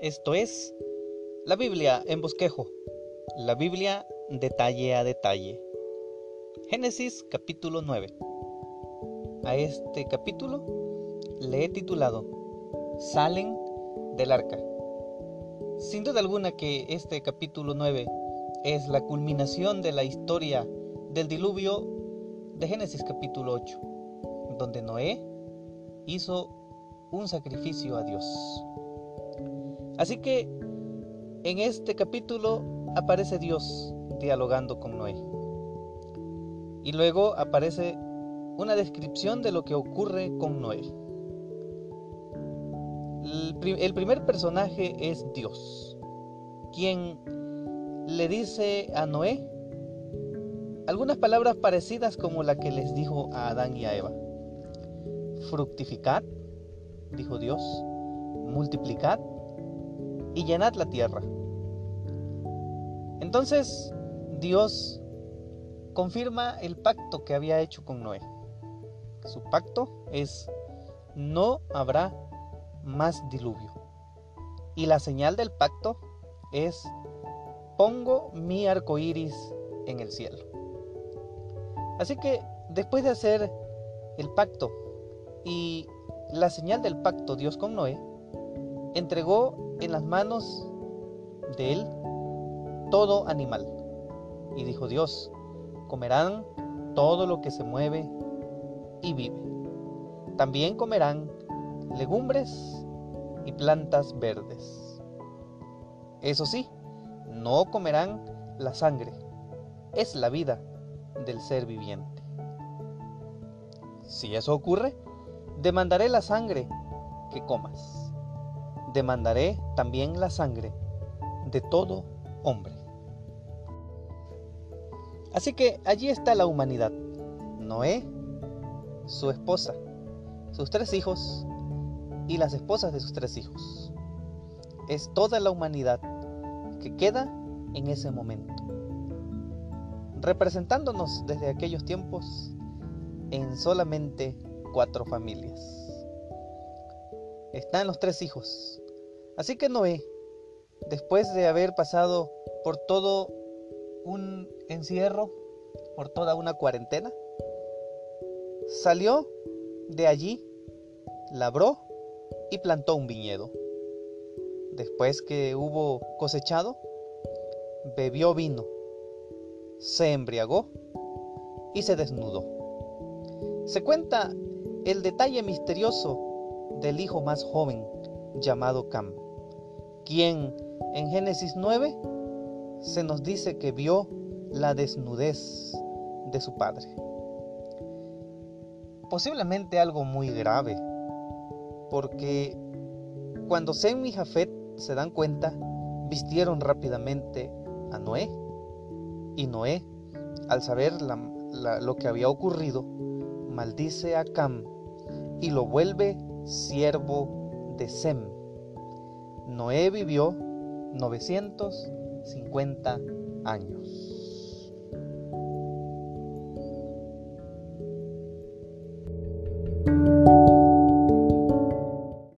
Esto es la Biblia en bosquejo, la Biblia detalle a detalle. Génesis capítulo 9. A este capítulo le he titulado Salen del arca. Sin duda alguna que este capítulo 9 es la culminación de la historia del diluvio de Génesis capítulo 8, donde Noé hizo un sacrificio a Dios. Así que en este capítulo aparece Dios dialogando con Noé. Y luego aparece una descripción de lo que ocurre con Noé. El primer personaje es Dios, quien le dice a Noé algunas palabras parecidas como la que les dijo a Adán y a Eva. Fructificad, dijo Dios, multiplicad y llenad la tierra. Entonces Dios confirma el pacto que había hecho con Noé. Su pacto es no habrá más diluvio. Y la señal del pacto es pongo mi arco iris en el cielo. Así que después de hacer el pacto y la señal del pacto Dios con Noé, entregó en las manos de él todo animal. Y dijo Dios, comerán todo lo que se mueve y vive. También comerán legumbres y plantas verdes. Eso sí, no comerán la sangre. Es la vida del ser viviente. Si eso ocurre, demandaré la sangre que comas demandaré también la sangre de todo hombre. Así que allí está la humanidad. Noé, su esposa, sus tres hijos y las esposas de sus tres hijos. Es toda la humanidad que queda en ese momento, representándonos desde aquellos tiempos en solamente cuatro familias. Están los tres hijos, Así que Noé, después de haber pasado por todo un encierro, por toda una cuarentena, salió de allí, labró y plantó un viñedo. Después que hubo cosechado, bebió vino, se embriagó y se desnudó. Se cuenta el detalle misterioso del hijo más joven llamado Cam quien en Génesis 9 se nos dice que vio la desnudez de su padre. Posiblemente algo muy grave, porque cuando Sem y Jafet se dan cuenta, vistieron rápidamente a Noé, y Noé, al saber lo que había ocurrido, maldice a Cam y lo vuelve siervo de Sem. Noé vivió 950 años.